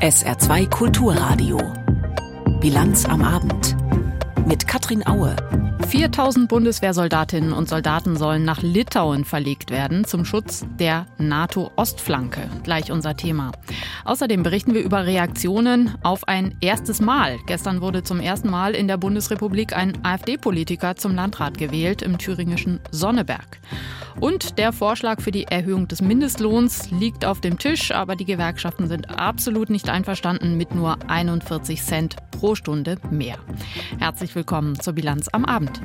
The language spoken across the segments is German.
SR2 Kulturradio. Bilanz am Abend. Mit Katrin Aue. 4000 Bundeswehrsoldatinnen und Soldaten sollen nach Litauen verlegt werden zum Schutz der NATO-Ostflanke. Gleich unser Thema. Außerdem berichten wir über Reaktionen auf ein erstes Mal. Gestern wurde zum ersten Mal in der Bundesrepublik ein AfD-Politiker zum Landrat gewählt im thüringischen Sonneberg. Und der Vorschlag für die Erhöhung des Mindestlohns liegt auf dem Tisch, aber die Gewerkschaften sind absolut nicht einverstanden mit nur 41 Cent pro Stunde mehr. Herzlich willkommen zur Bilanz am Abend.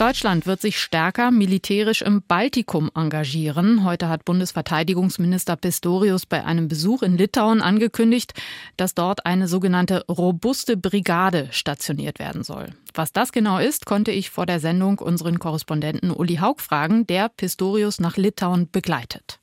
Deutschland wird sich stärker militärisch im Baltikum engagieren. Heute hat Bundesverteidigungsminister Pistorius bei einem Besuch in Litauen angekündigt, dass dort eine sogenannte robuste Brigade stationiert werden soll. Was das genau ist, konnte ich vor der Sendung unseren Korrespondenten Uli Haug fragen, der Pistorius nach Litauen begleitet.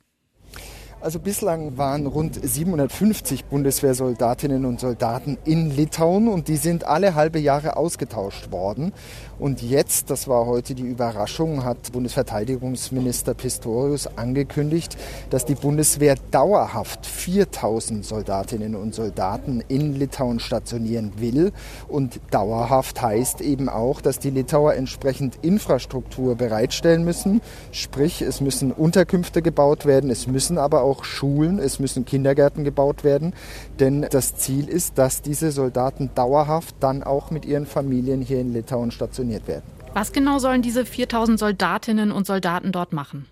Also bislang waren rund 750 Bundeswehrsoldatinnen und Soldaten in Litauen und die sind alle halbe Jahre ausgetauscht worden. Und jetzt, das war heute die Überraschung, hat Bundesverteidigungsminister Pistorius angekündigt, dass die Bundeswehr dauerhaft 4000 Soldatinnen und Soldaten in Litauen stationieren will. Und dauerhaft heißt eben auch, dass die Litauer entsprechend Infrastruktur bereitstellen müssen. Sprich, es müssen Unterkünfte gebaut werden, es müssen aber auch Schulen, es müssen Kindergärten gebaut werden. Denn das Ziel ist, dass diese Soldaten dauerhaft dann auch mit ihren Familien hier in Litauen stationiert werden. Was genau sollen diese 4000 Soldatinnen und Soldaten dort machen?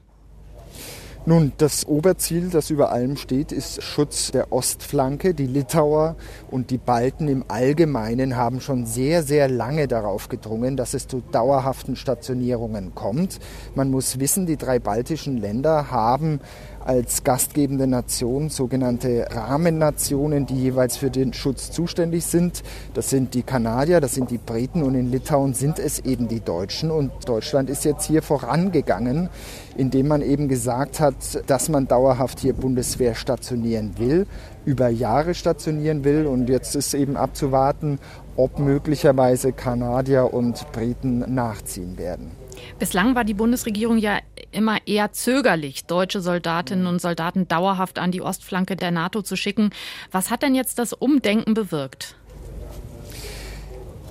Nun, das Oberziel, das über allem steht, ist Schutz der Ostflanke. Die Litauer und die Balten im Allgemeinen haben schon sehr, sehr lange darauf gedrungen, dass es zu dauerhaften Stationierungen kommt. Man muss wissen, die drei baltischen Länder haben als gastgebende Nation sogenannte Rahmennationen, die jeweils für den Schutz zuständig sind. Das sind die Kanadier, das sind die Briten und in Litauen sind es eben die Deutschen. Und Deutschland ist jetzt hier vorangegangen, indem man eben gesagt hat, dass man dauerhaft hier Bundeswehr stationieren will, über Jahre stationieren will. Und jetzt ist eben abzuwarten, ob möglicherweise Kanadier und Briten nachziehen werden. Bislang war die Bundesregierung ja immer eher zögerlich, deutsche Soldatinnen und Soldaten dauerhaft an die Ostflanke der NATO zu schicken. Was hat denn jetzt das Umdenken bewirkt?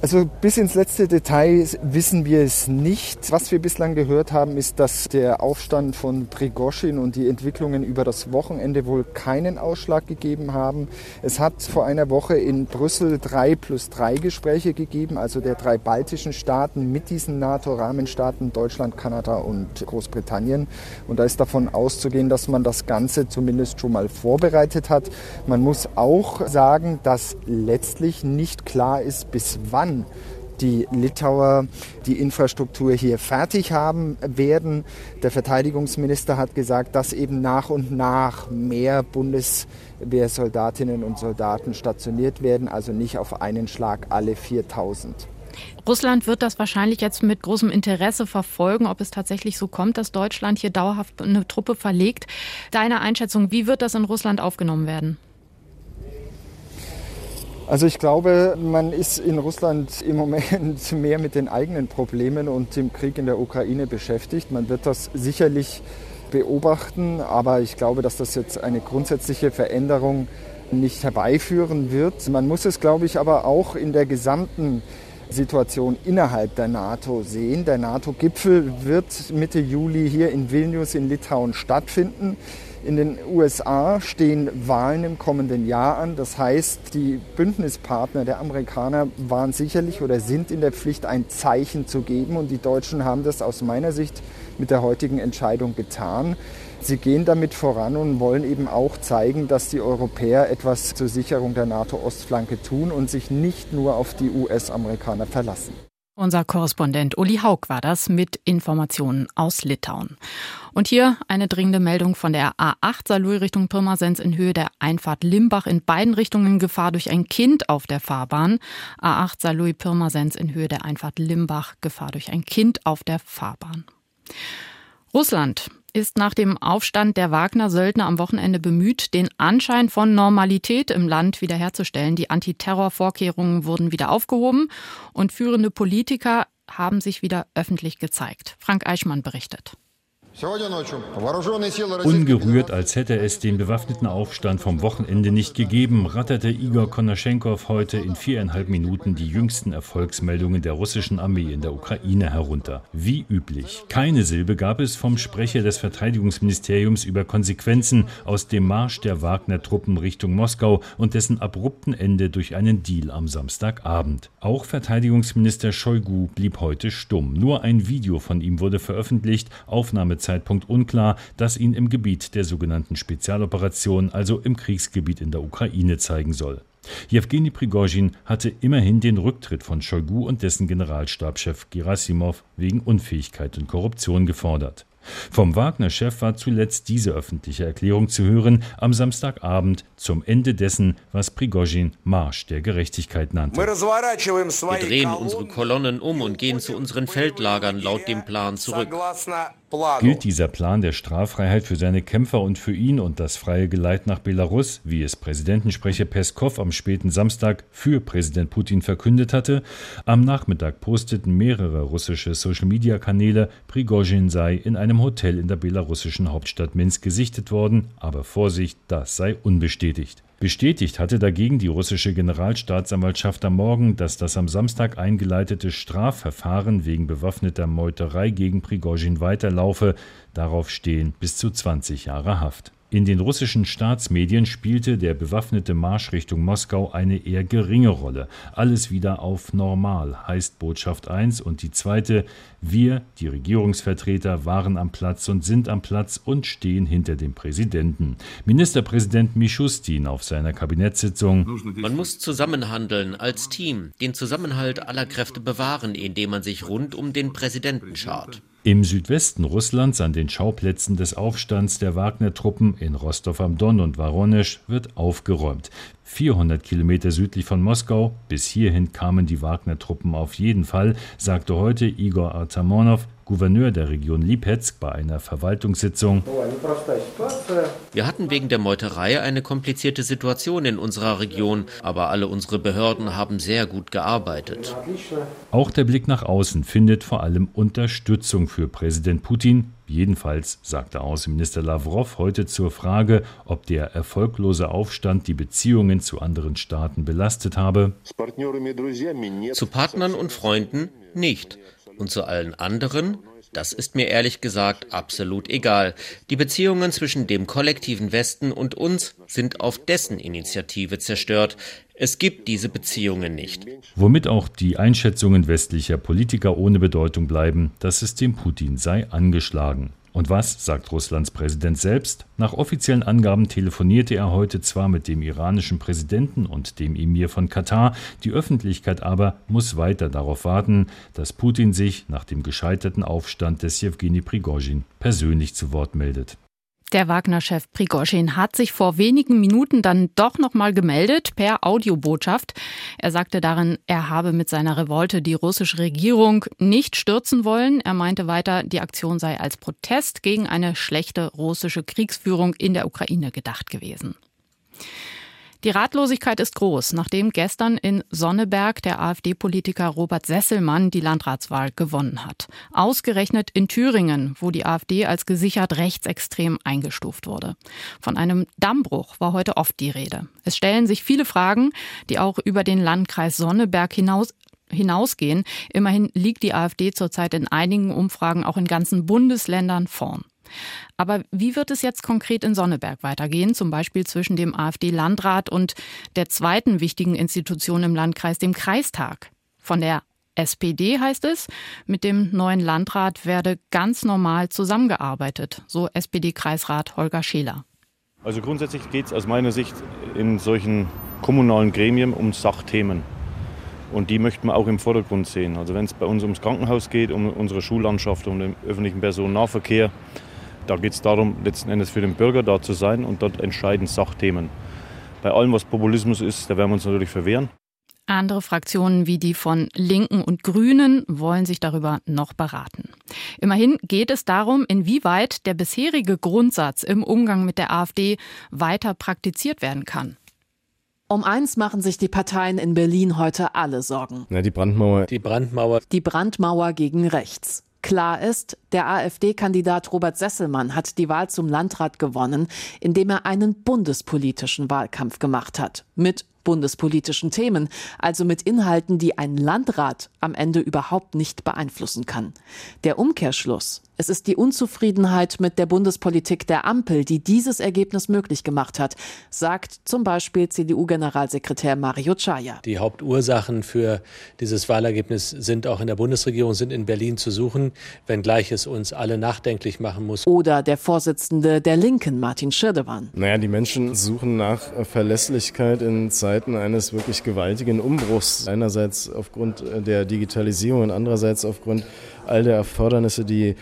Also bis ins letzte Detail wissen wir es nicht. Was wir bislang gehört haben, ist, dass der Aufstand von Prigoschin und die Entwicklungen über das Wochenende wohl keinen Ausschlag gegeben haben. Es hat vor einer Woche in Brüssel drei plus drei Gespräche gegeben, also der drei baltischen Staaten mit diesen NATO-Rahmenstaaten Deutschland, Kanada und Großbritannien. Und da ist davon auszugehen, dass man das Ganze zumindest schon mal vorbereitet hat. Man muss auch sagen, dass letztlich nicht klar ist, bis wann die Litauer die Infrastruktur hier fertig haben werden. Der Verteidigungsminister hat gesagt, dass eben nach und nach mehr Bundeswehrsoldatinnen und Soldaten stationiert werden, also nicht auf einen Schlag alle 4000. Russland wird das wahrscheinlich jetzt mit großem Interesse verfolgen, ob es tatsächlich so kommt, dass Deutschland hier dauerhaft eine Truppe verlegt. Deine Einschätzung, wie wird das in Russland aufgenommen werden? Also ich glaube, man ist in Russland im Moment mehr mit den eigenen Problemen und dem Krieg in der Ukraine beschäftigt. Man wird das sicherlich beobachten, aber ich glaube, dass das jetzt eine grundsätzliche Veränderung nicht herbeiführen wird. Man muss es, glaube ich, aber auch in der gesamten Situation innerhalb der NATO sehen. Der NATO-Gipfel wird Mitte Juli hier in Vilnius in Litauen stattfinden. In den USA stehen Wahlen im kommenden Jahr an. Das heißt, die Bündnispartner der Amerikaner waren sicherlich oder sind in der Pflicht, ein Zeichen zu geben. Und die Deutschen haben das aus meiner Sicht mit der heutigen Entscheidung getan. Sie gehen damit voran und wollen eben auch zeigen, dass die Europäer etwas zur Sicherung der NATO-Ostflanke tun und sich nicht nur auf die US-Amerikaner verlassen. Unser Korrespondent Uli Haug war das mit Informationen aus Litauen. Und hier eine dringende Meldung von der A8 Saarlouis Richtung Pirmasens in Höhe der Einfahrt Limbach in beiden Richtungen Gefahr durch ein Kind auf der Fahrbahn. A8 Saarlouis Pirmasens in Höhe der Einfahrt Limbach Gefahr durch ein Kind auf der Fahrbahn. Russland ist nach dem Aufstand der Wagner-Söldner am Wochenende bemüht, den Anschein von Normalität im Land wiederherzustellen. Die Antiterrorvorkehrungen wurden wieder aufgehoben und führende Politiker haben sich wieder öffentlich gezeigt. Frank Eichmann berichtet. Ungerührt, als hätte es den bewaffneten Aufstand vom Wochenende nicht gegeben, ratterte Igor Konaschenkov heute in viereinhalb Minuten die jüngsten Erfolgsmeldungen der russischen Armee in der Ukraine herunter. Wie üblich. Keine Silbe gab es vom Sprecher des Verteidigungsministeriums über Konsequenzen aus dem Marsch der Wagner-Truppen Richtung Moskau und dessen abrupten Ende durch einen Deal am Samstagabend. Auch Verteidigungsminister Shoigu blieb heute stumm. Nur ein Video von ihm wurde veröffentlicht, Aufnahme Zeitpunkt unklar, das ihn im Gebiet der sogenannten Spezialoperation, also im Kriegsgebiet in der Ukraine, zeigen soll. Jewgeni Prigozhin hatte immerhin den Rücktritt von Shoigu und dessen Generalstabschef Gerasimov wegen Unfähigkeit und Korruption gefordert. Vom Wagner-Chef war zuletzt diese öffentliche Erklärung zu hören am Samstagabend zum Ende dessen, was Prigozhin Marsch der Gerechtigkeit nannte. Wir drehen unsere Kolonnen um und gehen zu unseren Feldlagern laut dem Plan zurück. Gilt dieser Plan der Straffreiheit für seine Kämpfer und für ihn und das freie Geleit nach Belarus, wie es Präsidentensprecher Peskov am späten Samstag für Präsident Putin verkündet hatte? Am Nachmittag posteten mehrere russische Social-Media-Kanäle, Prigozhin sei in einem Hotel in der belarussischen Hauptstadt Minsk gesichtet worden, aber Vorsicht, das sei unbestätigt. Bestätigt hatte dagegen die russische Generalstaatsanwaltschaft am Morgen, dass das am Samstag eingeleitete Strafverfahren wegen bewaffneter Meuterei gegen Prigozhin weiterlaufe. Darauf stehen bis zu 20 Jahre Haft. In den russischen Staatsmedien spielte der bewaffnete Marsch Richtung Moskau eine eher geringe Rolle. Alles wieder auf normal, heißt Botschaft 1 und die zweite, wir, die Regierungsvertreter, waren am Platz und sind am Platz und stehen hinter dem Präsidenten. Ministerpräsident Mischustin auf seiner Kabinettssitzung. Man muss zusammenhandeln als Team, den Zusammenhalt aller Kräfte bewahren, indem man sich rund um den Präsidenten schart. Im Südwesten Russlands, an den Schauplätzen des Aufstands der Wagner-Truppen in Rostov am Don und Voronezh, wird aufgeräumt. 400 Kilometer südlich von Moskau, bis hierhin kamen die Wagner-Truppen auf jeden Fall, sagte heute Igor Artamonow, Gouverneur der Region Lipetsk, bei einer Verwaltungssitzung. Wir hatten wegen der Meuterei eine komplizierte Situation in unserer Region, aber alle unsere Behörden haben sehr gut gearbeitet. Auch der Blick nach außen findet vor allem Unterstützung für Präsident Putin. Jedenfalls sagte Außenminister Lavrov heute zur Frage, ob der erfolglose Aufstand die Beziehungen zu anderen Staaten belastet habe. Zu Partnern und Freunden nicht. Und zu allen anderen, das ist mir ehrlich gesagt absolut egal. Die Beziehungen zwischen dem kollektiven Westen und uns sind auf dessen Initiative zerstört. Es gibt diese Beziehungen nicht. Womit auch die Einschätzungen westlicher Politiker ohne Bedeutung bleiben, das System Putin sei angeschlagen. Und was sagt Russlands Präsident selbst? Nach offiziellen Angaben telefonierte er heute zwar mit dem iranischen Präsidenten und dem Emir von Katar, die Öffentlichkeit aber muss weiter darauf warten, dass Putin sich nach dem gescheiterten Aufstand des Jewgeni Prigozhin persönlich zu Wort meldet. Der Wagner-Chef Prigozhin hat sich vor wenigen Minuten dann doch nochmal gemeldet per Audiobotschaft. Er sagte darin, er habe mit seiner Revolte die russische Regierung nicht stürzen wollen. Er meinte weiter, die Aktion sei als Protest gegen eine schlechte russische Kriegsführung in der Ukraine gedacht gewesen. Die Ratlosigkeit ist groß, nachdem gestern in Sonneberg der AfD-Politiker Robert Sesselmann die Landratswahl gewonnen hat. Ausgerechnet in Thüringen, wo die AfD als gesichert rechtsextrem eingestuft wurde. Von einem Dammbruch war heute oft die Rede. Es stellen sich viele Fragen, die auch über den Landkreis Sonneberg hinaus hinausgehen. Immerhin liegt die AfD zurzeit in einigen Umfragen auch in ganzen Bundesländern vorn. Aber wie wird es jetzt konkret in Sonneberg weitergehen, zum Beispiel zwischen dem AfD-Landrat und der zweiten wichtigen Institution im Landkreis, dem Kreistag? Von der SPD heißt es, mit dem neuen Landrat werde ganz normal zusammengearbeitet, so SPD-Kreisrat Holger Scheler. Also grundsätzlich geht es aus meiner Sicht in solchen kommunalen Gremien um Sachthemen. Und die möchten wir auch im Vordergrund sehen. Also wenn es bei uns ums Krankenhaus geht, um unsere Schullandschaft, um den öffentlichen Personennahverkehr, da geht es darum, letzten Endes für den Bürger da zu sein und dort entscheiden Sachthemen. Bei allem, was Populismus ist, da werden wir uns natürlich verwehren. Andere Fraktionen wie die von Linken und Grünen wollen sich darüber noch beraten. Immerhin geht es darum, inwieweit der bisherige Grundsatz im Umgang mit der AfD weiter praktiziert werden kann. Um eins machen sich die Parteien in Berlin heute alle Sorgen. Ja, die Brandmauer. Die Brandmauer. Die Brandmauer gegen rechts. Klar ist, Der AfD-Kandidat Robert Sesselmann hat die Wahl zum Landrat gewonnen, indem er einen bundespolitischen Wahlkampf gemacht hat. Mit bundespolitischen Themen, also mit Inhalten, die ein Landrat am Ende überhaupt nicht beeinflussen kann. Der Umkehrschluss. Es ist die Unzufriedenheit mit der Bundespolitik der Ampel, die dieses Ergebnis möglich gemacht hat, sagt zum Beispiel CDU-Generalsekretär Mario Chaya. Die Hauptursachen für dieses Wahlergebnis sind auch in der Bundesregierung, sind in Berlin zu suchen, wenngleich es uns alle nachdenklich machen muss. Oder der Vorsitzende der Linken, Martin Schirdewan. Naja, die Menschen suchen nach Verlässlichkeit in Zeiten eines wirklich gewaltigen Umbruchs. Einerseits aufgrund der Digitalisierung und andererseits aufgrund all der Erfordernisse, die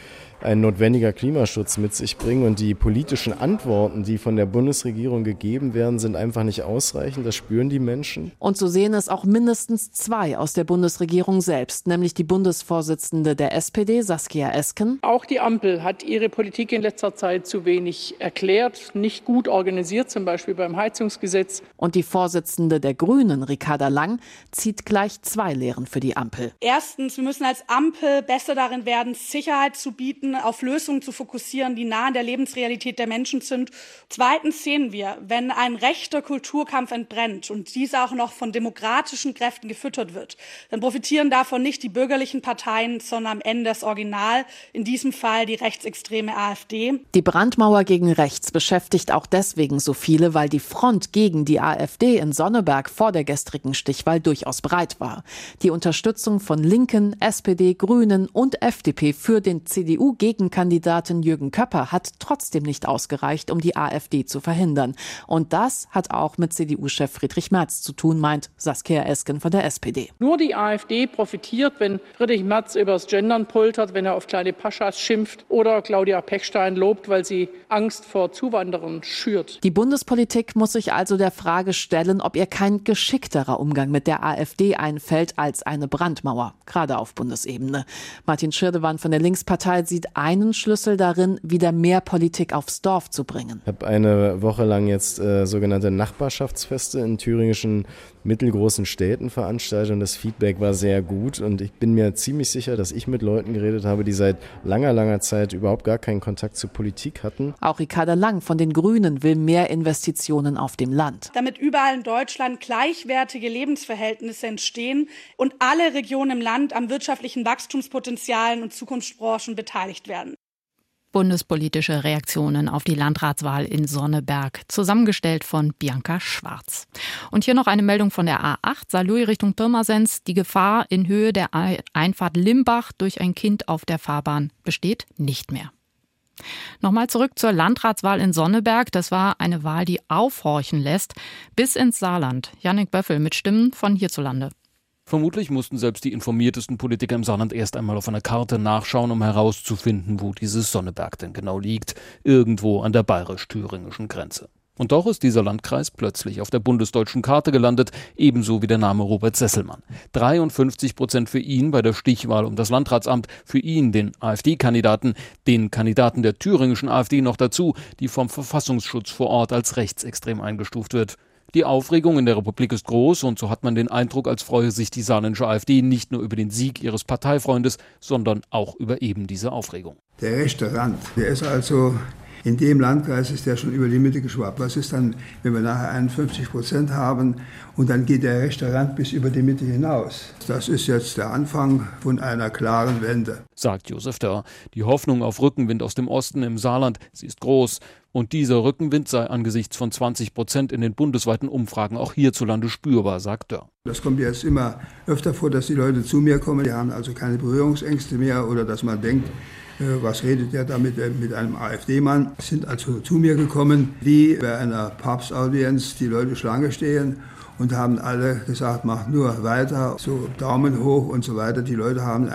ein notwendiger Klimaschutz mit sich bringen. Und die politischen Antworten, die von der Bundesregierung gegeben werden, sind einfach nicht ausreichend. Das spüren die Menschen. Und so sehen es auch mindestens zwei aus der Bundesregierung selbst, nämlich die Bundesvorsitzende der SPD, Saskia Esken. Auch die Ampel hat ihre Politik in letzter Zeit zu wenig erklärt, nicht gut organisiert, zum Beispiel beim Heizungsgesetz. Und die Vorsitzende der Grünen, Ricarda Lang, zieht gleich zwei Lehren für die Ampel. Erstens, wir müssen als Ampel besser darin werden, Sicherheit zu bieten auf Lösungen zu fokussieren, die nah an der Lebensrealität der Menschen sind. Zweitens sehen wir, wenn ein rechter Kulturkampf entbrennt und dieser auch noch von demokratischen Kräften gefüttert wird, dann profitieren davon nicht die bürgerlichen Parteien, sondern am Ende das Original, in diesem Fall die rechtsextreme AfD. Die Brandmauer gegen rechts beschäftigt auch deswegen so viele, weil die Front gegen die AfD in Sonneberg vor der gestrigen Stichwahl durchaus breit war. Die Unterstützung von Linken, SPD, Grünen und FDP für den CDU Gegenkandidaten Jürgen Köpper hat trotzdem nicht ausgereicht, um die AfD zu verhindern. Und das hat auch mit CDU-Chef Friedrich Merz zu tun, meint Saskia Esken von der SPD. Nur die AfD profitiert, wenn Friedrich Merz übers Gendern poltert, wenn er auf kleine Paschas schimpft oder Claudia Pechstein lobt, weil sie Angst vor Zuwanderern schürt. Die Bundespolitik muss sich also der Frage stellen, ob ihr kein geschickterer Umgang mit der AfD einfällt als eine Brandmauer, gerade auf Bundesebene. Martin Schirdewan von der Linkspartei sieht einen Schlüssel darin, wieder mehr Politik aufs Dorf zu bringen. Ich habe eine Woche lang jetzt äh, sogenannte Nachbarschaftsfeste in thüringischen mittelgroßen Städten veranstaltet und das Feedback war sehr gut und ich bin mir ziemlich sicher, dass ich mit Leuten geredet habe, die seit langer, langer Zeit überhaupt gar keinen Kontakt zur Politik hatten. Auch Ricarda Lang von den Grünen will mehr Investitionen auf dem Land. Damit überall in Deutschland gleichwertige Lebensverhältnisse entstehen und alle Regionen im Land am wirtschaftlichen Wachstumspotenzialen und Zukunftsbranchen beteiligt werden. Bundespolitische Reaktionen auf die Landratswahl in Sonneberg, zusammengestellt von Bianca Schwarz. Und hier noch eine Meldung von der A8, Saarlouis Richtung Pirmasens. Die Gefahr in Höhe der Einfahrt Limbach durch ein Kind auf der Fahrbahn besteht nicht mehr. Nochmal zurück zur Landratswahl in Sonneberg. Das war eine Wahl, die aufhorchen lässt, bis ins Saarland. Jannik Böffel mit Stimmen von hierzulande. Vermutlich mussten selbst die informiertesten Politiker im Saarland erst einmal auf einer Karte nachschauen, um herauszufinden, wo dieses Sonneberg denn genau liegt. Irgendwo an der bayerisch-thüringischen Grenze. Und doch ist dieser Landkreis plötzlich auf der bundesdeutschen Karte gelandet, ebenso wie der Name Robert Sesselmann. 53 Prozent für ihn bei der Stichwahl um das Landratsamt, für ihn, den AfD-Kandidaten, den Kandidaten der thüringischen AfD noch dazu, die vom Verfassungsschutz vor Ort als rechtsextrem eingestuft wird. Die Aufregung in der Republik ist groß und so hat man den Eindruck, als freue sich die saarländische AfD nicht nur über den Sieg ihres Parteifreundes, sondern auch über eben diese Aufregung. Der rechte Rand, der ist also in dem Landkreis ist der schon über die Mitte geschwappt. Was ist dann, wenn wir nachher 51 Prozent haben und dann geht der rechte Rand bis über die Mitte hinaus? Das ist jetzt der Anfang von einer klaren Wende. Sagt Josef Dörr. Die Hoffnung auf Rückenwind aus dem Osten im Saarland, sie ist groß. Und dieser Rückenwind sei angesichts von 20 Prozent in den bundesweiten Umfragen auch hierzulande spürbar, sagt Dörr. Das kommt jetzt immer öfter vor, dass die Leute zu mir kommen. Die haben also keine Berührungsängste mehr oder dass man denkt, was redet der da mit, äh, mit einem AfD-Mann? Sind also zu mir gekommen, wie bei einer Papstaudienz die Leute Schlange stehen und haben alle gesagt, mach nur weiter, so Daumen hoch und so weiter. Die Leute haben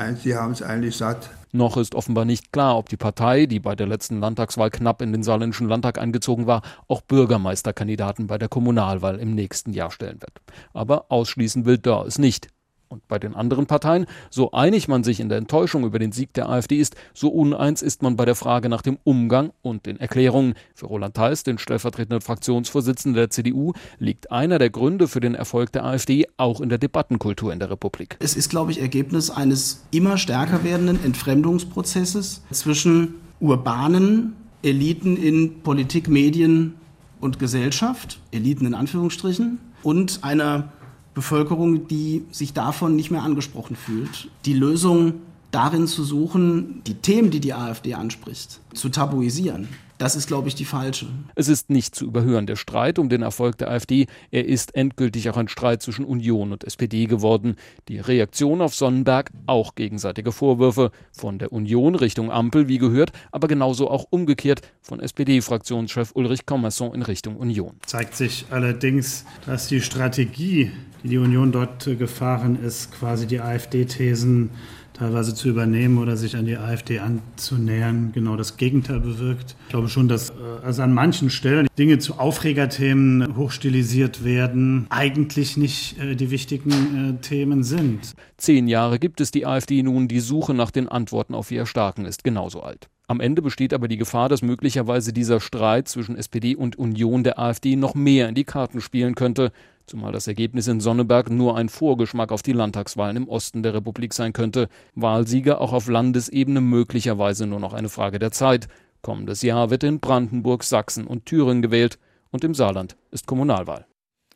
es eigentlich satt. Noch ist offenbar nicht klar, ob die Partei, die bei der letzten Landtagswahl knapp in den saarländischen Landtag eingezogen war, auch Bürgermeisterkandidaten bei der Kommunalwahl im nächsten Jahr stellen wird. Aber ausschließen will Dörr es nicht. Und bei den anderen Parteien, so einig man sich in der Enttäuschung über den Sieg der AfD ist, so uneins ist man bei der Frage nach dem Umgang und den Erklärungen. Für Roland Theis, den stellvertretenden Fraktionsvorsitzenden der CDU, liegt einer der Gründe für den Erfolg der AfD auch in der Debattenkultur in der Republik. Es ist, glaube ich, Ergebnis eines immer stärker werdenden Entfremdungsprozesses zwischen urbanen Eliten in Politik, Medien und Gesellschaft, Eliten in Anführungsstrichen, und einer Bevölkerung, die sich davon nicht mehr angesprochen fühlt. Die Lösung darin zu suchen, die Themen, die die AfD anspricht, zu tabuisieren. Das ist, glaube ich, die falsche. Es ist nicht zu überhören, der Streit um den Erfolg der AfD. Er ist endgültig auch ein Streit zwischen Union und SPD geworden. Die Reaktion auf Sonnenberg, auch gegenseitige Vorwürfe von der Union Richtung Ampel, wie gehört, aber genauso auch umgekehrt von SPD-Fraktionschef Ulrich Commerson in Richtung Union. Zeigt sich allerdings, dass die Strategie, die die Union dort gefahren ist, quasi die AfD-Thesen teilweise zu übernehmen oder sich an die AfD anzunähern, genau das Gegenteil bewirkt. Ich glaube schon, dass äh, also an manchen Stellen Dinge zu Aufregerthemen hochstilisiert werden, eigentlich nicht äh, die wichtigen äh, Themen sind. Zehn Jahre gibt es die AfD nun, die Suche nach den Antworten auf ihr Erstarken ist genauso alt. Am Ende besteht aber die Gefahr, dass möglicherweise dieser Streit zwischen SPD und Union der AfD noch mehr in die Karten spielen könnte, zumal das Ergebnis in Sonneberg nur ein Vorgeschmack auf die Landtagswahlen im Osten der Republik sein könnte. Wahlsieger auch auf Landesebene möglicherweise nur noch eine Frage der Zeit. Kommendes Jahr wird in Brandenburg, Sachsen und Thüringen gewählt und im Saarland ist Kommunalwahl.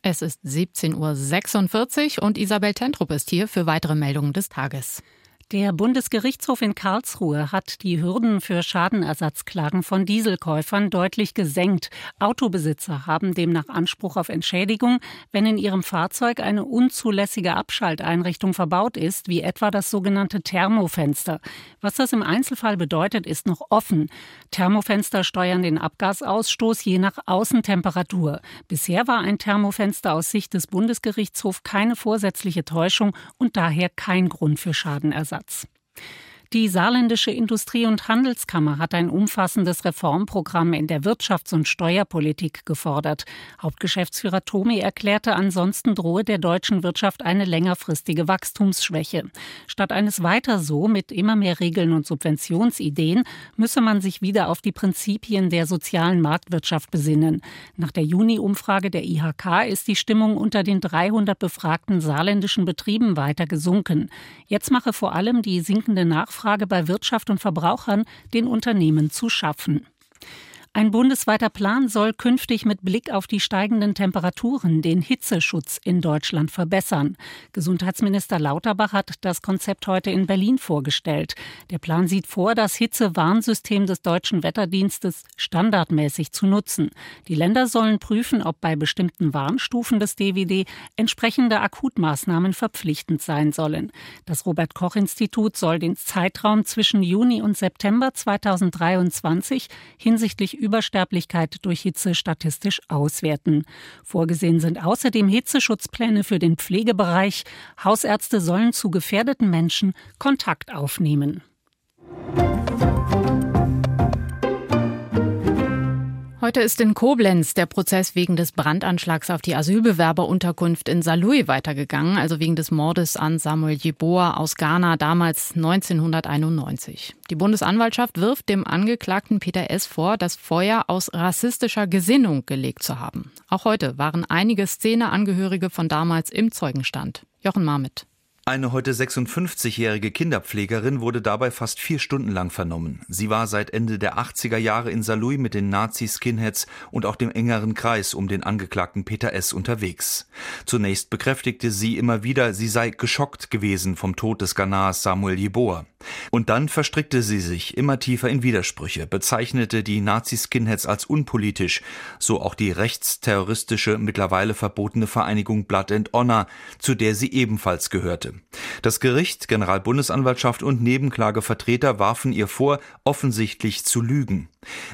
Es ist 17.46 Uhr und Isabel Tentrup ist hier für weitere Meldungen des Tages. Der Bundesgerichtshof in Karlsruhe hat die Hürden für Schadenersatzklagen von Dieselkäufern deutlich gesenkt. Autobesitzer haben demnach Anspruch auf Entschädigung, wenn in ihrem Fahrzeug eine unzulässige Abschalteinrichtung verbaut ist, wie etwa das sogenannte Thermofenster. Was das im Einzelfall bedeutet, ist noch offen. Thermofenster steuern den Abgasausstoß je nach Außentemperatur. Bisher war ein Thermofenster aus Sicht des Bundesgerichtshofs keine vorsätzliche Täuschung und daher kein Grund für Schadenersatz. Platz. Die saarländische Industrie- und Handelskammer hat ein umfassendes Reformprogramm in der Wirtschafts- und Steuerpolitik gefordert. Hauptgeschäftsführer Tomi erklärte, ansonsten drohe der deutschen Wirtschaft eine längerfristige Wachstumsschwäche. Statt eines weiter so mit immer mehr Regeln und Subventionsideen müsse man sich wieder auf die Prinzipien der sozialen Marktwirtschaft besinnen. Nach der Juni-Umfrage der IHK ist die Stimmung unter den 300 befragten saarländischen Betrieben weiter gesunken. Jetzt mache vor allem die sinkende Nachfrage Nachfrage bei Wirtschaft und Verbrauchern den Unternehmen zu schaffen. Ein bundesweiter Plan soll künftig mit Blick auf die steigenden Temperaturen den Hitzeschutz in Deutschland verbessern. Gesundheitsminister Lauterbach hat das Konzept heute in Berlin vorgestellt. Der Plan sieht vor, das Hitzewarnsystem des deutschen Wetterdienstes standardmäßig zu nutzen. Die Länder sollen prüfen, ob bei bestimmten Warnstufen des DWD entsprechende Akutmaßnahmen verpflichtend sein sollen. Das Robert Koch Institut soll den Zeitraum zwischen Juni und September 2023 hinsichtlich Übersterblichkeit durch Hitze statistisch auswerten. Vorgesehen sind außerdem Hitzeschutzpläne für den Pflegebereich. Hausärzte sollen zu gefährdeten Menschen Kontakt aufnehmen. Heute ist in Koblenz der Prozess wegen des Brandanschlags auf die Asylbewerberunterkunft in Saarlouis weitergegangen, also wegen des Mordes an Samuel Jeboa aus Ghana damals 1991. Die Bundesanwaltschaft wirft dem Angeklagten Peter S. vor, das Feuer aus rassistischer Gesinnung gelegt zu haben. Auch heute waren einige Szeneangehörige von damals im Zeugenstand. Jochen Marmit. Eine heute 56-jährige Kinderpflegerin wurde dabei fast vier Stunden lang vernommen. Sie war seit Ende der 80er Jahre in Saarlouis mit den Nazi-Skinheads und auch dem engeren Kreis um den Angeklagten Peter S. unterwegs. Zunächst bekräftigte sie immer wieder, sie sei geschockt gewesen vom Tod des Ghanars Samuel Jeboa. Und dann verstrickte sie sich immer tiefer in Widersprüche, bezeichnete die Nazi-Skinheads als unpolitisch, so auch die rechtsterroristische, mittlerweile verbotene Vereinigung Blood and Honor, zu der sie ebenfalls gehörte. Das Gericht, Generalbundesanwaltschaft und Nebenklagevertreter warfen ihr vor, offensichtlich zu lügen.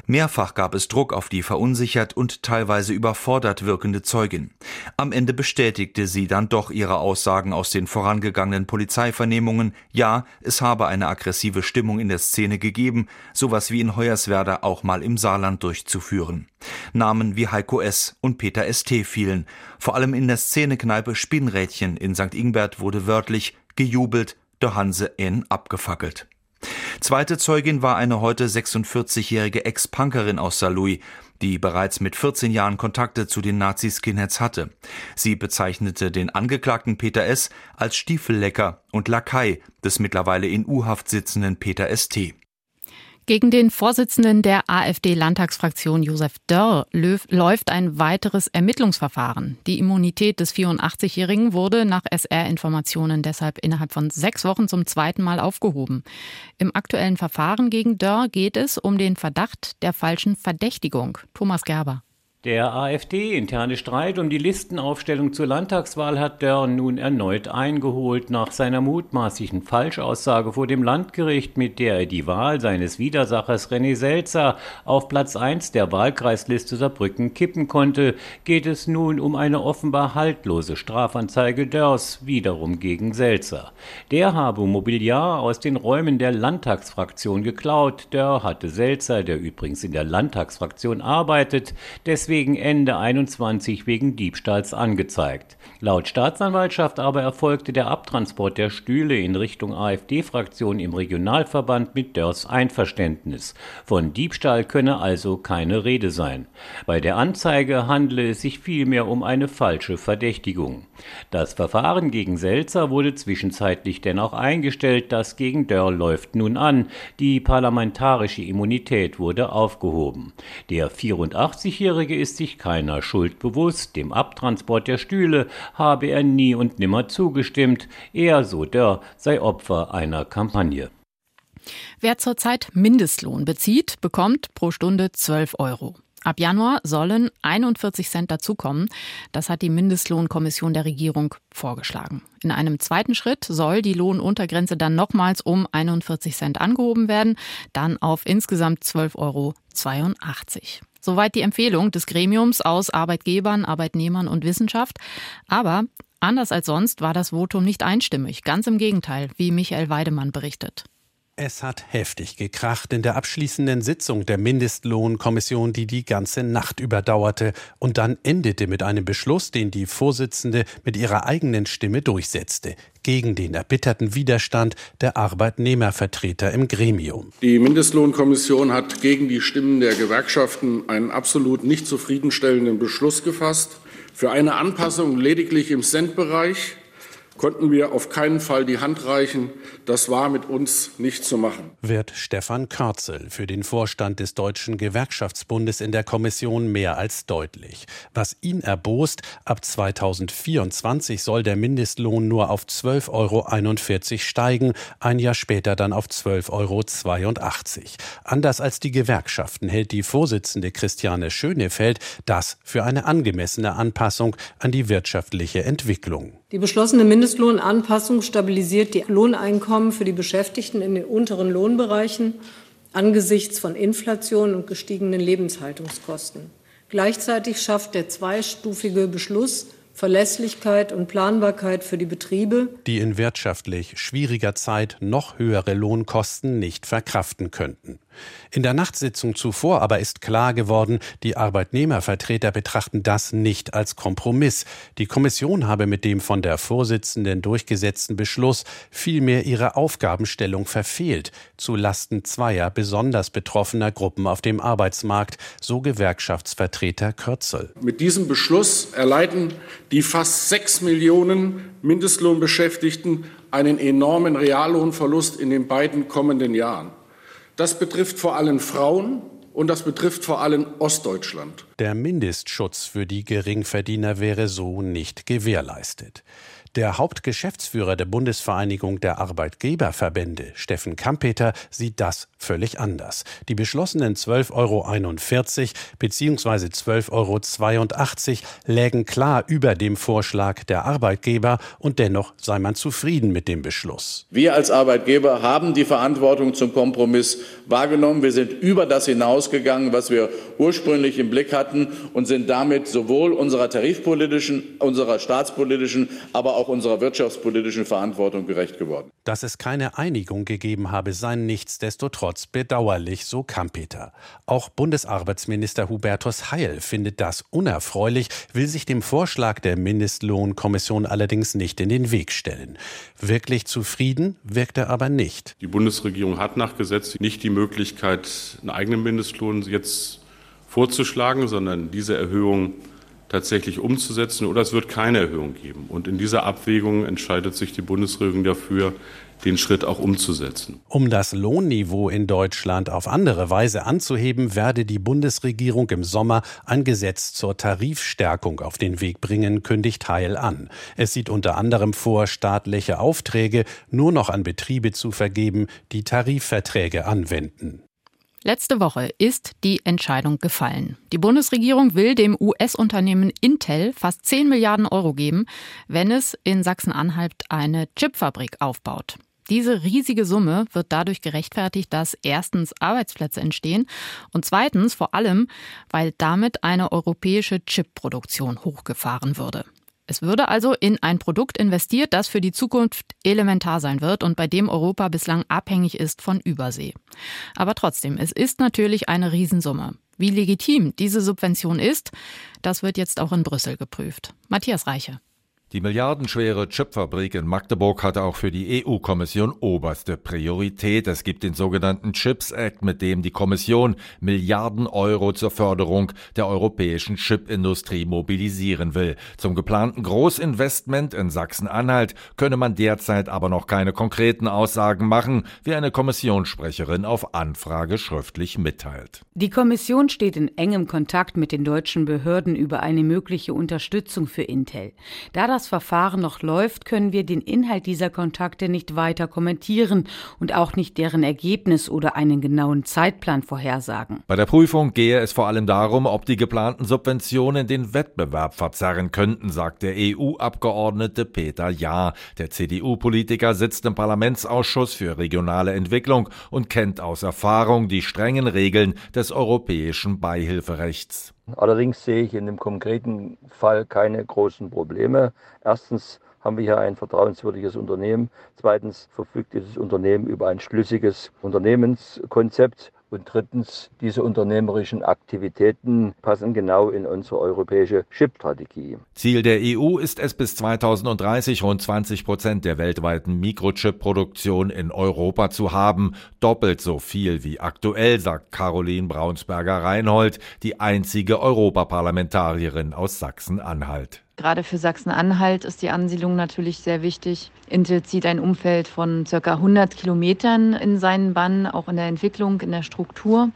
Mehrfach gab es Druck auf die verunsichert und teilweise überfordert wirkende Zeugin. Am Ende bestätigte sie dann doch ihre Aussagen aus den vorangegangenen Polizeivernehmungen. Ja, es habe eine aggressive Stimmung in der Szene gegeben, sowas wie in Hoyerswerda auch mal im Saarland durchzuführen. Namen wie Heiko S. und Peter St. fielen. Vor allem in der Szenekneipe Spinnrädchen in St. Ingbert wurde wörtlich gejubelt, der Hanse N. abgefackelt. Zweite Zeugin war eine heute 46-jährige Ex-Punkerin aus Saarlouis, die bereits mit 14 Jahren Kontakte zu den Nazi-Skinheads hatte. Sie bezeichnete den Angeklagten Peter S. als Stiefellecker und Lakai des mittlerweile in U-Haft sitzenden Peter St. Gegen den Vorsitzenden der AfD-Landtagsfraktion Josef Dörr läuft ein weiteres Ermittlungsverfahren. Die Immunität des 84-Jährigen wurde nach SR-Informationen deshalb innerhalb von sechs Wochen zum zweiten Mal aufgehoben. Im aktuellen Verfahren gegen Dörr geht es um den Verdacht der falschen Verdächtigung. Thomas Gerber. Der AfD-interne Streit um die Listenaufstellung zur Landtagswahl hat Dörr nun erneut eingeholt nach seiner mutmaßlichen Falschaussage vor dem Landgericht, mit der er die Wahl seines Widersachers René Selzer auf Platz 1 der Wahlkreisliste Saarbrücken kippen konnte, geht es nun um eine offenbar haltlose Strafanzeige Dörrs wiederum gegen Selzer. Der habe Mobiliar aus den Räumen der Landtagsfraktion geklaut. Dörr hatte Selzer, der übrigens in der Landtagsfraktion arbeitet, deswegen deswegen Ende 21 wegen Diebstahls angezeigt. Laut Staatsanwaltschaft aber erfolgte der Abtransport der Stühle in Richtung AfD-Fraktion im Regionalverband mit Dörrs Einverständnis. Von Diebstahl könne also keine Rede sein. Bei der Anzeige handle es sich vielmehr um eine falsche Verdächtigung. Das Verfahren gegen Selzer wurde zwischenzeitlich dennoch eingestellt. Das gegen Dörr läuft nun an. Die parlamentarische Immunität wurde aufgehoben. Der 84-Jährige ist sich keiner Schuld bewusst. Dem Abtransport der Stühle habe er nie und nimmer zugestimmt. Er, so Dörr, sei Opfer einer Kampagne. Wer zurzeit Mindestlohn bezieht, bekommt pro Stunde 12 Euro. Ab Januar sollen 41 Cent dazukommen. Das hat die Mindestlohnkommission der Regierung vorgeschlagen. In einem zweiten Schritt soll die Lohnuntergrenze dann nochmals um 41 Cent angehoben werden, dann auf insgesamt 12,82 Euro. Soweit die Empfehlung des Gremiums aus Arbeitgebern, Arbeitnehmern und Wissenschaft. Aber anders als sonst war das Votum nicht einstimmig. Ganz im Gegenteil, wie Michael Weidemann berichtet. Es hat heftig gekracht in der abschließenden Sitzung der Mindestlohnkommission, die die ganze Nacht überdauerte und dann endete mit einem Beschluss, den die Vorsitzende mit ihrer eigenen Stimme durchsetzte, gegen den erbitterten Widerstand der Arbeitnehmervertreter im Gremium. Die Mindestlohnkommission hat gegen die Stimmen der Gewerkschaften einen absolut nicht zufriedenstellenden Beschluss gefasst. Für eine Anpassung lediglich im Centbereich konnten wir auf keinen Fall die Hand reichen. Das war mit uns nicht zu machen. Wird Stefan Körzel für den Vorstand des Deutschen Gewerkschaftsbundes in der Kommission mehr als deutlich. Was ihn erbost, ab 2024 soll der Mindestlohn nur auf 12,41 Euro steigen, ein Jahr später dann auf 12,82 Euro. Anders als die Gewerkschaften hält die Vorsitzende Christiane Schönefeld das für eine angemessene Anpassung an die wirtschaftliche Entwicklung. Die beschlossene Mindestlohnanpassung stabilisiert die Lohneinkommen für die Beschäftigten in den unteren Lohnbereichen angesichts von Inflation und gestiegenen Lebenshaltungskosten. Gleichzeitig schafft der zweistufige Beschluss Verlässlichkeit und Planbarkeit für die Betriebe, die in wirtschaftlich schwieriger Zeit noch höhere Lohnkosten nicht verkraften könnten. In der Nachtsitzung zuvor aber ist klar geworden, die Arbeitnehmervertreter betrachten das nicht als Kompromiss. Die Kommission habe mit dem von der Vorsitzenden durchgesetzten Beschluss vielmehr ihre Aufgabenstellung verfehlt, zu Lasten zweier besonders betroffener Gruppen auf dem Arbeitsmarkt, so Gewerkschaftsvertreter Kürzel. Mit diesem Beschluss erleiden die fast sechs Millionen Mindestlohnbeschäftigten einen enormen Reallohnverlust in den beiden kommenden Jahren. Das betrifft vor allem Frauen und das betrifft vor allem Ostdeutschland. Der Mindestschutz für die Geringverdiener wäre so nicht gewährleistet. Der Hauptgeschäftsführer der Bundesvereinigung der Arbeitgeberverbände, Steffen Kampeter, sieht das völlig anders. Die beschlossenen 12,41 Euro bzw. 12,82 Euro lägen klar über dem Vorschlag der Arbeitgeber und dennoch sei man zufrieden mit dem Beschluss. Wir als Arbeitgeber haben die Verantwortung zum Kompromiss wahrgenommen. Wir sind über das hinausgegangen, was wir ursprünglich im Blick hatten. Und sind damit sowohl unserer tarifpolitischen, unserer staatspolitischen, aber auch unserer wirtschaftspolitischen Verantwortung gerecht geworden. Dass es keine Einigung gegeben habe, sei nichtsdestotrotz bedauerlich, so Kampeter. Auch Bundesarbeitsminister Hubertus Heil findet das unerfreulich, will sich dem Vorschlag der Mindestlohnkommission allerdings nicht in den Weg stellen. Wirklich zufrieden wirkt er aber nicht. Die Bundesregierung hat nach Gesetz nicht die Möglichkeit, einen eigenen Mindestlohn jetzt vorzuschlagen, sondern diese Erhöhung tatsächlich umzusetzen oder es wird keine Erhöhung geben. Und in dieser Abwägung entscheidet sich die Bundesregierung dafür, den Schritt auch umzusetzen. Um das Lohnniveau in Deutschland auf andere Weise anzuheben, werde die Bundesregierung im Sommer ein Gesetz zur Tarifstärkung auf den Weg bringen, kündigt Heil an. Es sieht unter anderem vor, staatliche Aufträge nur noch an Betriebe zu vergeben, die Tarifverträge anwenden. Letzte Woche ist die Entscheidung gefallen. Die Bundesregierung will dem US-Unternehmen Intel fast 10 Milliarden Euro geben, wenn es in Sachsen-Anhalt eine Chipfabrik aufbaut. Diese riesige Summe wird dadurch gerechtfertigt, dass erstens Arbeitsplätze entstehen und zweitens vor allem, weil damit eine europäische Chipproduktion hochgefahren würde. Es würde also in ein Produkt investiert, das für die Zukunft elementar sein wird und bei dem Europa bislang abhängig ist von Übersee. Aber trotzdem, es ist natürlich eine Riesensumme. Wie legitim diese Subvention ist, das wird jetzt auch in Brüssel geprüft. Matthias Reiche. Die milliardenschwere Chipfabrik in Magdeburg hatte auch für die EU-Kommission oberste Priorität. Es gibt den sogenannten Chips Act, mit dem die Kommission Milliarden Euro zur Förderung der europäischen Chipindustrie mobilisieren will. Zum geplanten Großinvestment in Sachsen-Anhalt könne man derzeit aber noch keine konkreten Aussagen machen, wie eine Kommissionssprecherin auf Anfrage schriftlich mitteilt. Die Kommission steht in engem Kontakt mit den deutschen Behörden über eine mögliche Unterstützung für Intel. Da das Verfahren noch läuft, können wir den Inhalt dieser Kontakte nicht weiter kommentieren und auch nicht deren Ergebnis oder einen genauen Zeitplan vorhersagen. Bei der Prüfung gehe es vor allem darum, ob die geplanten Subventionen den Wettbewerb verzerren könnten, sagt der EU-Abgeordnete Peter Jahr. Der CDU-Politiker sitzt im Parlamentsausschuss für regionale Entwicklung und kennt aus Erfahrung die strengen Regeln des europäischen Beihilferechts. Allerdings sehe ich in dem konkreten Fall keine großen Probleme. Erstens haben wir hier ein vertrauenswürdiges Unternehmen. Zweitens verfügt dieses Unternehmen über ein schlüssiges Unternehmenskonzept und drittens, diese unternehmerischen Aktivitäten passen genau in unsere europäische Chip-Strategie. Ziel der EU ist es bis 2030 rund 20 Prozent der weltweiten Mikrochip-Produktion in Europa zu haben. Doppelt so viel wie aktuell, sagt Caroline Braunsberger-Reinhold, die einzige Europaparlamentarierin aus Sachsen-Anhalt. Gerade für Sachsen-Anhalt ist die Ansiedlung natürlich sehr wichtig. Intel zieht ein Umfeld von circa 100 Kilometern in seinen Bann, auch in der Entwicklung, in der Struktur.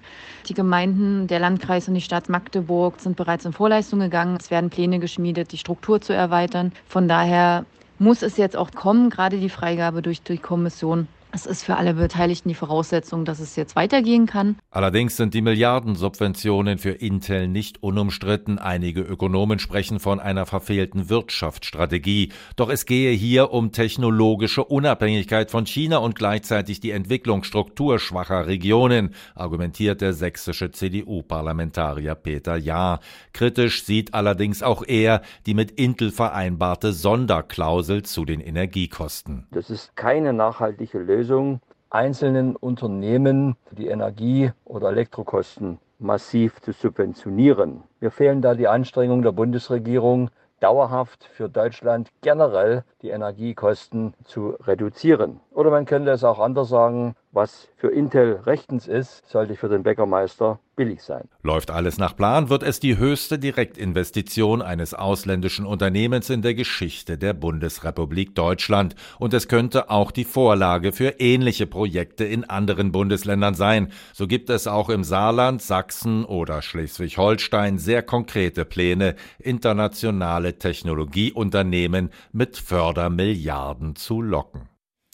Die Gemeinden, der Landkreis und die Stadt Magdeburg sind bereits in Vorleistung gegangen. Es werden Pläne geschmiedet, die Struktur zu erweitern. Von daher muss es jetzt auch kommen, gerade die Freigabe durch die Kommission. Es ist für alle Beteiligten die Voraussetzung, dass es jetzt weitergehen kann. Allerdings sind die Milliardensubventionen für Intel nicht unumstritten. Einige Ökonomen sprechen von einer verfehlten Wirtschaftsstrategie. Doch es gehe hier um technologische Unabhängigkeit von China und gleichzeitig die Entwicklung strukturschwacher Regionen, argumentiert der sächsische CDU-Parlamentarier Peter Jahr. Kritisch sieht allerdings auch er die mit Intel vereinbarte Sonderklausel zu den Energiekosten. Das ist keine nachhaltige Lösung Lösung, einzelnen Unternehmen die Energie- oder Elektrokosten massiv zu subventionieren. Mir fehlen da die Anstrengungen der Bundesregierung, dauerhaft für Deutschland generell die Energiekosten zu reduzieren. Oder man könnte es auch anders sagen, was für Intel rechtens ist, sollte für den Bäckermeister billig sein. Läuft alles nach Plan, wird es die höchste Direktinvestition eines ausländischen Unternehmens in der Geschichte der Bundesrepublik Deutschland. Und es könnte auch die Vorlage für ähnliche Projekte in anderen Bundesländern sein. So gibt es auch im Saarland, Sachsen oder Schleswig-Holstein sehr konkrete Pläne, internationale Technologieunternehmen mit Fördermilliarden zu locken.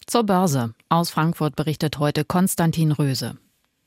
Zur Börse. Aus Frankfurt berichtet heute Konstantin Röse.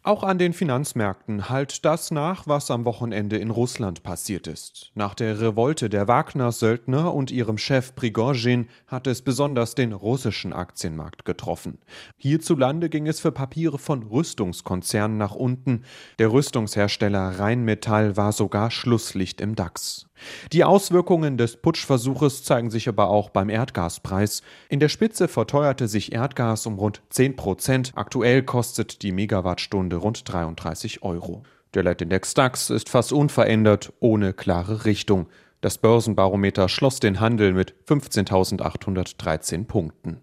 Auch an den Finanzmärkten halt das nach, was am Wochenende in Russland passiert ist. Nach der Revolte der Wagner-Söldner und ihrem Chef Prigozhin hat es besonders den russischen Aktienmarkt getroffen. Hierzulande ging es für Papiere von Rüstungskonzernen nach unten. Der Rüstungshersteller Rheinmetall war sogar Schlusslicht im DAX. Die Auswirkungen des Putschversuches zeigen sich aber auch beim Erdgaspreis. In der Spitze verteuerte sich Erdgas um rund 10 Prozent. Aktuell kostet die Megawattstunde rund 33 Euro. Der Leitindex DAX ist fast unverändert, ohne klare Richtung. Das Börsenbarometer schloss den Handel mit 15.813 Punkten.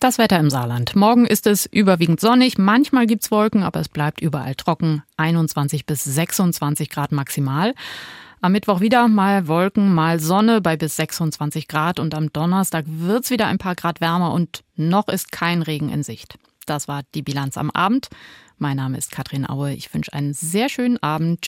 Das Wetter im Saarland. Morgen ist es überwiegend sonnig, manchmal gibt es Wolken, aber es bleibt überall trocken. 21 bis 26 Grad maximal. Am Mittwoch wieder mal Wolken, mal Sonne bei bis 26 Grad und am Donnerstag wird's wieder ein paar Grad wärmer und noch ist kein Regen in Sicht. Das war die Bilanz am Abend. Mein Name ist Katrin Aue. Ich wünsche einen sehr schönen Abend.